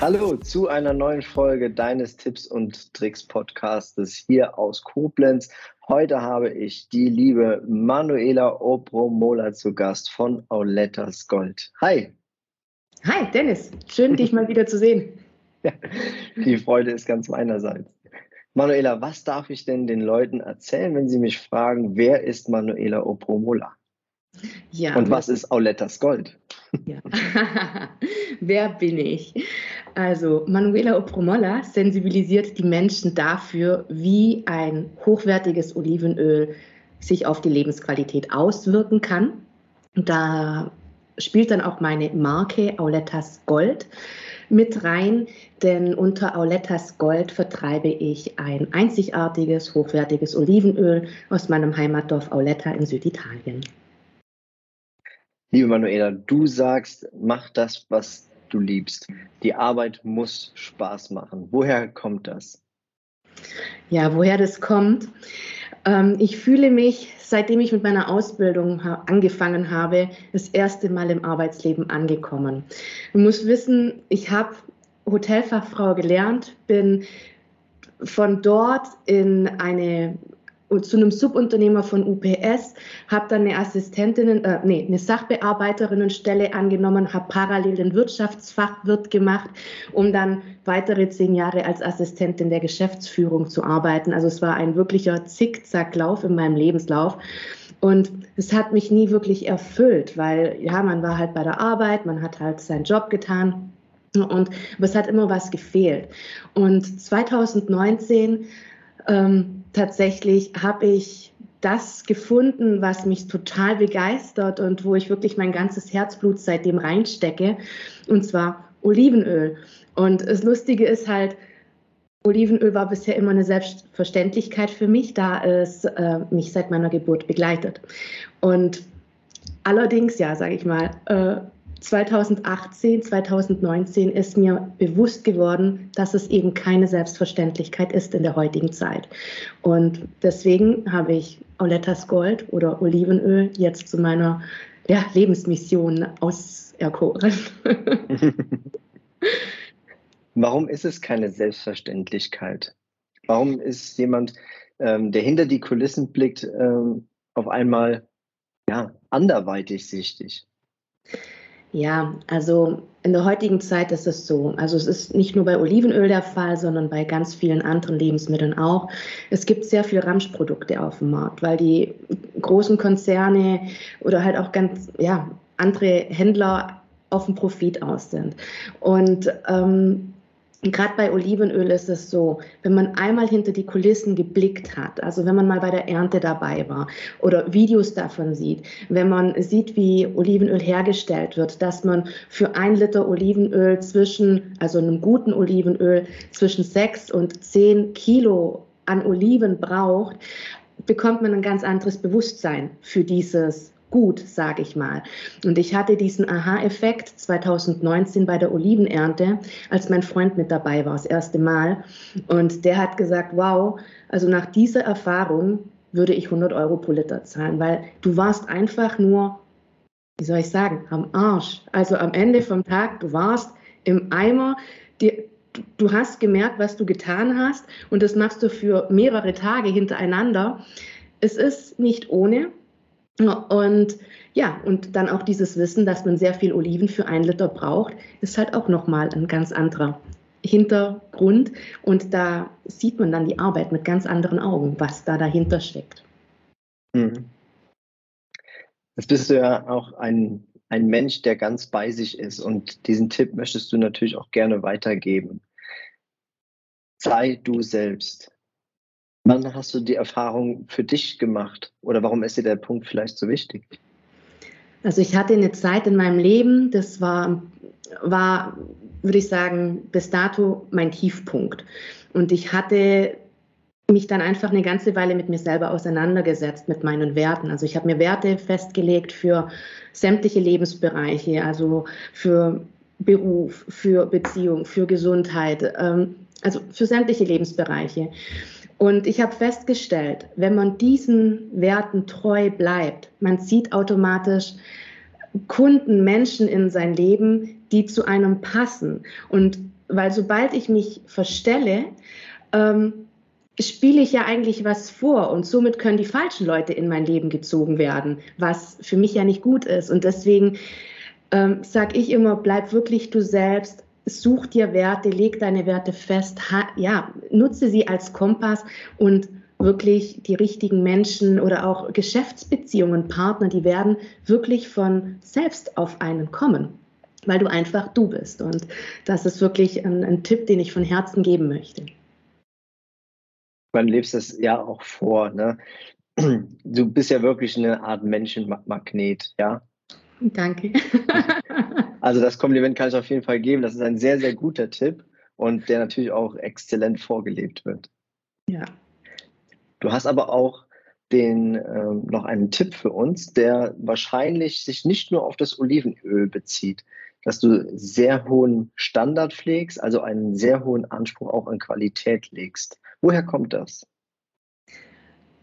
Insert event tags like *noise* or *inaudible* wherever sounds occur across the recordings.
Hallo zu einer neuen Folge deines Tipps und Tricks Podcastes hier aus Koblenz. Heute habe ich die liebe Manuela Obromola zu Gast von Aulettas Gold. Hi. Hi, Dennis. Schön, dich mal wieder zu sehen. Ja, *laughs* die Freude ist ganz meinerseits. Manuela, was darf ich denn den Leuten erzählen, wenn sie mich fragen, wer ist Manuela Opromola? Ja. Und was ist Aulettas Gold? Ja. *laughs* wer bin ich? Also, Manuela Opromola sensibilisiert die Menschen dafür, wie ein hochwertiges Olivenöl sich auf die Lebensqualität auswirken kann. Da spielt dann auch meine Marke Aulettas Gold mit rein, denn unter Aulettas Gold vertreibe ich ein einzigartiges, hochwertiges Olivenöl aus meinem Heimatdorf Auletta in Süditalien. Liebe Manuela, du sagst, mach das, was du liebst. Die Arbeit muss Spaß machen. Woher kommt das? Ja, woher das kommt? Ähm, ich fühle mich, seitdem ich mit meiner Ausbildung angefangen habe, das erste Mal im Arbeitsleben angekommen. Du musst wissen, ich habe Hotelfachfrau gelernt, bin von dort in eine zu einem Subunternehmer von UPS, habe dann eine Assistentinnen, äh, nee, eine Sachbearbeiterinnenstelle angenommen, habe parallel den Wirtschaftsfachwirt gemacht, um dann weitere zehn Jahre als Assistentin der Geschäftsführung zu arbeiten. Also es war ein wirklicher Zickzacklauf in meinem Lebenslauf. Und es hat mich nie wirklich erfüllt, weil ja, man war halt bei der Arbeit, man hat halt seinen Job getan und aber es hat immer was gefehlt. Und 2019 ähm, tatsächlich habe ich das gefunden, was mich total begeistert und wo ich wirklich mein ganzes Herzblut seitdem reinstecke, und zwar Olivenöl. Und das Lustige ist halt, Olivenöl war bisher immer eine Selbstverständlichkeit für mich, da es äh, mich seit meiner Geburt begleitet. Und allerdings, ja, sage ich mal, äh, 2018, 2019 ist mir bewusst geworden, dass es eben keine Selbstverständlichkeit ist in der heutigen Zeit. Und deswegen habe ich Aulettas Gold oder Olivenöl jetzt zu meiner ja, Lebensmission auserkoren. *laughs* Warum ist es keine Selbstverständlichkeit? Warum ist jemand, ähm, der hinter die Kulissen blickt, ähm, auf einmal ja, anderweitig sichtig? Ja, also in der heutigen Zeit ist es so. Also es ist nicht nur bei Olivenöl der Fall, sondern bei ganz vielen anderen Lebensmitteln auch. Es gibt sehr viele Ramschprodukte auf dem Markt, weil die großen Konzerne oder halt auch ganz, ja, andere Händler auf den Profit aus sind. Und ähm, Gerade bei Olivenöl ist es so, wenn man einmal hinter die Kulissen geblickt hat, also wenn man mal bei der Ernte dabei war oder Videos davon sieht, wenn man sieht, wie Olivenöl hergestellt wird, dass man für ein Liter Olivenöl zwischen, also einem guten Olivenöl, zwischen sechs und zehn Kilo an Oliven braucht, bekommt man ein ganz anderes Bewusstsein für dieses gut, sage ich mal. Und ich hatte diesen Aha-Effekt 2019 bei der Olivenernte, als mein Freund mit dabei war, das erste Mal. Und der hat gesagt, wow, also nach dieser Erfahrung würde ich 100 Euro pro Liter zahlen, weil du warst einfach nur, wie soll ich sagen, am Arsch. Also am Ende vom Tag, du warst im Eimer, die, du hast gemerkt, was du getan hast und das machst du für mehrere Tage hintereinander. Es ist nicht ohne, und ja, und dann auch dieses Wissen, dass man sehr viel Oliven für ein Liter braucht, ist halt auch nochmal ein ganz anderer Hintergrund. Und da sieht man dann die Arbeit mit ganz anderen Augen, was da dahinter steckt. Mhm. Jetzt bist du ja auch ein, ein Mensch, der ganz bei sich ist. Und diesen Tipp möchtest du natürlich auch gerne weitergeben. Sei du selbst. Wann hast du die Erfahrung für dich gemacht oder warum ist dir der Punkt vielleicht so wichtig? Also ich hatte eine Zeit in meinem Leben, das war, war, würde ich sagen, bis dato mein Tiefpunkt. Und ich hatte mich dann einfach eine ganze Weile mit mir selber auseinandergesetzt, mit meinen Werten. Also ich habe mir Werte festgelegt für sämtliche Lebensbereiche, also für Beruf, für Beziehung, für Gesundheit, ähm, also für sämtliche Lebensbereiche. Und ich habe festgestellt, wenn man diesen Werten treu bleibt, man zieht automatisch Kunden, Menschen in sein Leben, die zu einem passen. Und weil sobald ich mich verstelle, ähm, spiele ich ja eigentlich was vor und somit können die falschen Leute in mein Leben gezogen werden, was für mich ja nicht gut ist. Und deswegen ähm, sage ich immer, bleib wirklich du selbst, such dir Werte, leg deine Werte fest, ja, nutze sie als Kompass und wirklich die richtigen Menschen oder auch Geschäftsbeziehungen, Partner, die werden wirklich von selbst auf einen kommen, weil du einfach du bist. Und das ist wirklich ein, ein Tipp, den ich von Herzen geben möchte. Man lebst es ja auch vor. Ne? Du bist ja wirklich eine Art Menschenmagnet, ja. Danke. *laughs* also das Kompliment kann ich auf jeden Fall geben. Das ist ein sehr, sehr guter Tipp und der natürlich auch exzellent vorgelebt wird. Ja. Du hast aber auch den, ähm, noch einen Tipp für uns, der wahrscheinlich sich nicht nur auf das Olivenöl bezieht, dass du sehr hohen Standard pflegst, also einen sehr hohen Anspruch auch an Qualität legst. Woher kommt das?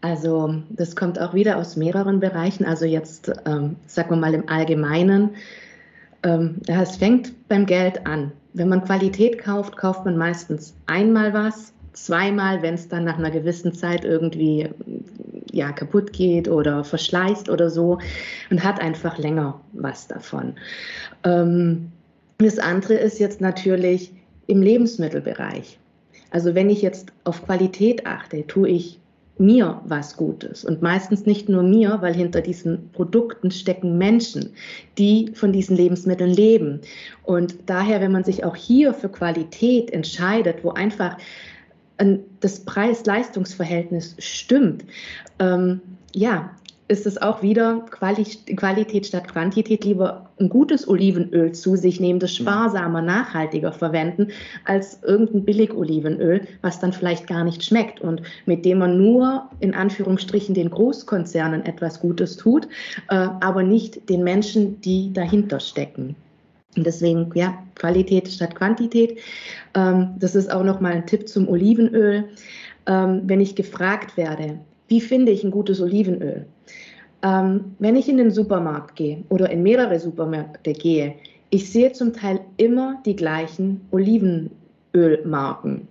Also das kommt auch wieder aus mehreren Bereichen. Also jetzt, ähm, sagen wir mal im Allgemeinen, ähm, es fängt beim Geld an. Wenn man Qualität kauft, kauft man meistens einmal was, zweimal, wenn es dann nach einer gewissen Zeit irgendwie ja, kaputt geht oder verschleißt oder so und hat einfach länger was davon. Ähm, das andere ist jetzt natürlich im Lebensmittelbereich. Also wenn ich jetzt auf Qualität achte, tue ich mir was Gutes. Und meistens nicht nur mir, weil hinter diesen Produkten stecken Menschen, die von diesen Lebensmitteln leben. Und daher, wenn man sich auch hier für Qualität entscheidet, wo einfach das Preis-Leistungs-Verhältnis stimmt, ähm, ja, ist es auch wieder Quali Qualität statt Quantität, lieber ein gutes Olivenöl zu sich nehmen, das sparsamer, nachhaltiger verwenden, als irgendein Billig-Olivenöl, was dann vielleicht gar nicht schmeckt und mit dem man nur in Anführungsstrichen den Großkonzernen etwas Gutes tut, äh, aber nicht den Menschen, die dahinter stecken. Und deswegen, ja, Qualität statt Quantität. Ähm, das ist auch nochmal ein Tipp zum Olivenöl. Ähm, wenn ich gefragt werde, wie finde ich ein gutes Olivenöl? Ähm, wenn ich in den Supermarkt gehe oder in mehrere Supermärkte gehe, ich sehe zum Teil immer die gleichen Olivenölmarken.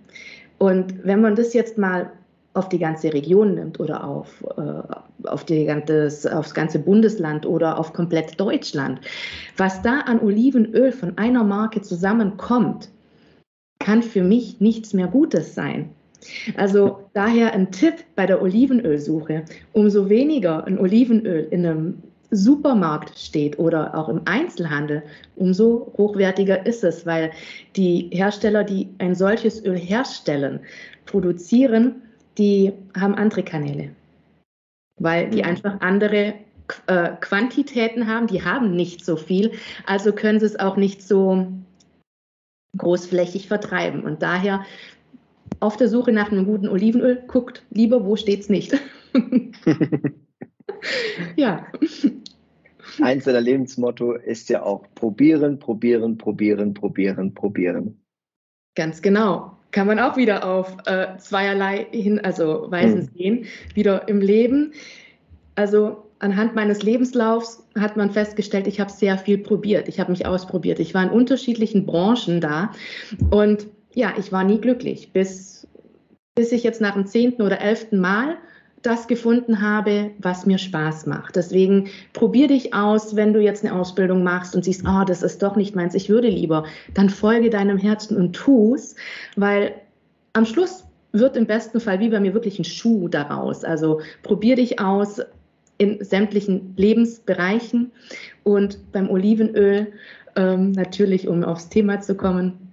Und wenn man das jetzt mal auf die ganze Region nimmt oder auf, äh, auf, die ganze, aufs ganze Bundesland oder auf komplett Deutschland, was da an Olivenöl von einer Marke zusammenkommt, kann für mich nichts mehr Gutes sein. Also daher ein Tipp bei der Olivenölsuche. Umso weniger ein Olivenöl in einem Supermarkt steht oder auch im Einzelhandel, umso hochwertiger ist es, weil die Hersteller, die ein solches Öl herstellen, produzieren, die haben andere Kanäle, weil die mhm. einfach andere äh, Quantitäten haben, die haben nicht so viel, also können sie es auch nicht so großflächig vertreiben. Und daher auf der Suche nach einem guten Olivenöl, guckt lieber, wo steht es nicht. *laughs* ja. Eins deiner Lebensmotto ist ja auch probieren, probieren, probieren, probieren, probieren. Ganz genau. Kann man auch wieder auf äh, zweierlei hin, also Weisen hm. sehen, wieder im Leben. Also anhand meines Lebenslaufs hat man festgestellt, ich habe sehr viel probiert. Ich habe mich ausprobiert. Ich war in unterschiedlichen Branchen da und ja, ich war nie glücklich, bis, bis ich jetzt nach dem zehnten oder elften Mal das gefunden habe, was mir Spaß macht. Deswegen probier dich aus, wenn du jetzt eine Ausbildung machst und siehst, oh, das ist doch nicht meins, ich würde lieber, dann folge deinem Herzen und tu's, weil am Schluss wird im besten Fall wie bei mir wirklich ein Schuh daraus. Also probier dich aus in sämtlichen Lebensbereichen und beim Olivenöl ähm, natürlich, um aufs Thema zu kommen,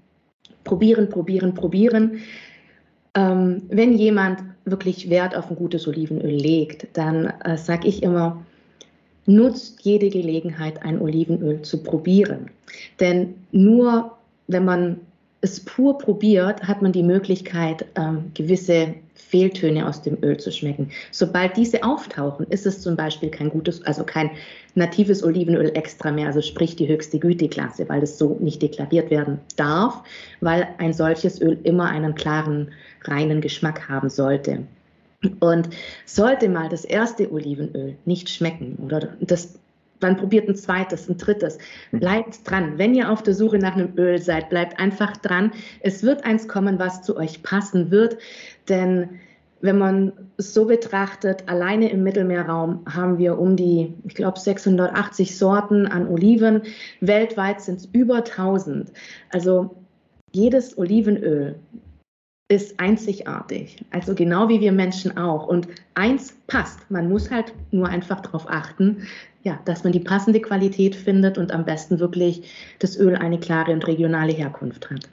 probieren, probieren, probieren. Ähm, wenn jemand wirklich Wert auf ein gutes Olivenöl legt, dann äh, sage ich immer, nutzt jede Gelegenheit, ein Olivenöl zu probieren. Denn nur wenn man es pur probiert, hat man die Möglichkeit, ähm, gewisse Fehltöne aus dem Öl zu schmecken. Sobald diese auftauchen, ist es zum Beispiel kein gutes, also kein natives Olivenöl extra mehr, also sprich die höchste Güteklasse, weil es so nicht deklariert werden darf, weil ein solches Öl immer einen klaren, reinen Geschmack haben sollte. Und sollte mal das erste Olivenöl nicht schmecken oder das dann probiert ein zweites, ein drittes. Hm. Bleibt dran. Wenn ihr auf der Suche nach einem Öl seid, bleibt einfach dran. Es wird eins kommen, was zu euch passen wird. Denn wenn man es so betrachtet, alleine im Mittelmeerraum haben wir um die, ich glaube, 680 Sorten an Oliven. Weltweit sind es über 1000. Also jedes Olivenöl ist einzigartig. Also genau wie wir Menschen auch. Und eins passt. Man muss halt nur einfach darauf achten, ja, dass man die passende Qualität findet und am besten wirklich das Öl eine klare und regionale Herkunft hat.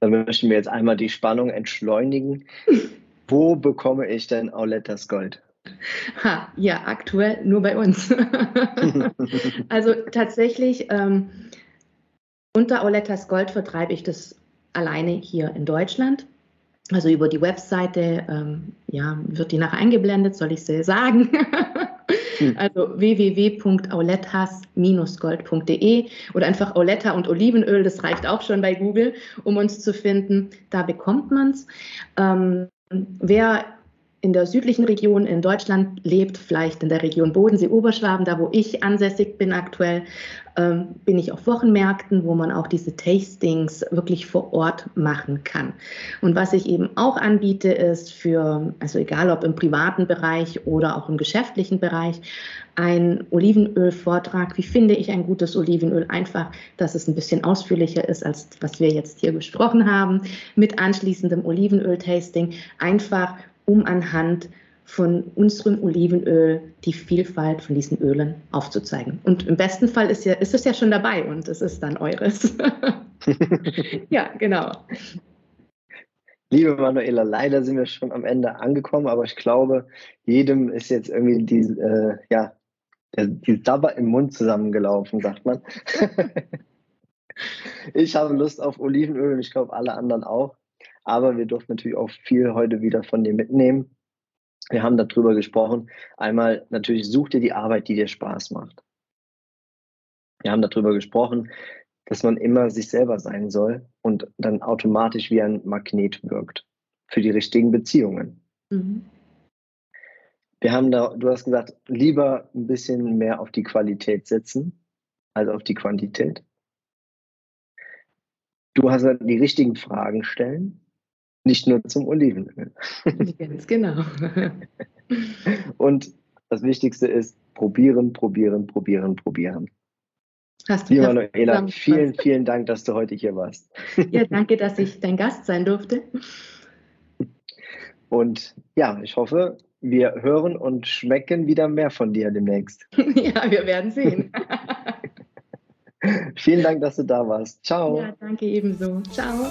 Dann möchten wir jetzt einmal die Spannung entschleunigen. *laughs* Wo bekomme ich denn Aulettas Gold? Ha, ja, aktuell nur bei uns. *laughs* also tatsächlich ähm, unter Aulettas Gold vertreibe ich das alleine hier in Deutschland. Also über die Webseite, ähm, ja, wird die nachher eingeblendet, soll ich sie sagen? *laughs* Hm. Also www.aulettas-gold.de oder einfach Auletta und Olivenöl, das reicht auch schon bei Google, um uns zu finden. Da bekommt man es. Ähm, wer in der südlichen Region in Deutschland lebt, vielleicht in der Region Bodensee-Oberschwaben, da wo ich ansässig bin aktuell, ähm, bin ich auf Wochenmärkten, wo man auch diese Tastings wirklich vor Ort machen kann. Und was ich eben auch anbiete, ist für, also egal ob im privaten Bereich oder auch im geschäftlichen Bereich, ein Olivenöl-Vortrag. Wie finde ich ein gutes Olivenöl? Einfach, dass es ein bisschen ausführlicher ist, als was wir jetzt hier besprochen haben, mit anschließendem Olivenöl-Tasting. Einfach, um anhand von unserem Olivenöl die Vielfalt von diesen Ölen aufzuzeigen. Und im besten Fall ist, ja, ist es ja schon dabei und es ist dann eures. *laughs* ja, genau. Liebe Manuela, leider sind wir schon am Ende angekommen, aber ich glaube, jedem ist jetzt irgendwie die, äh, ja, die Sabber im Mund zusammengelaufen, sagt man. *laughs* ich habe Lust auf Olivenöl und ich glaube alle anderen auch. Aber wir durften natürlich auch viel heute wieder von dir mitnehmen. Wir haben darüber gesprochen. Einmal natürlich such dir die Arbeit, die dir Spaß macht. Wir haben darüber gesprochen, dass man immer sich selber sein soll und dann automatisch wie ein Magnet wirkt für die richtigen Beziehungen. Mhm. Wir haben da, du hast gesagt, lieber ein bisschen mehr auf die Qualität setzen als auf die Quantität. Du hast die richtigen Fragen stellen nicht nur zum Olivenöl. Ganz genau. *laughs* Und das Wichtigste ist probieren, probieren, probieren, probieren. Hast du Lieber Manuela, vielen, vielen Dank, dass du heute hier warst. Ja, *laughs* danke, dass ich dein Gast sein durfte. Und ja, ich hoffe, wir hören und schmecken wieder mehr von dir demnächst. *laughs* Ja, wir werden sehen. Vielen Dank, dass du da warst. Ciao. Ja, danke ebenso. Ciao.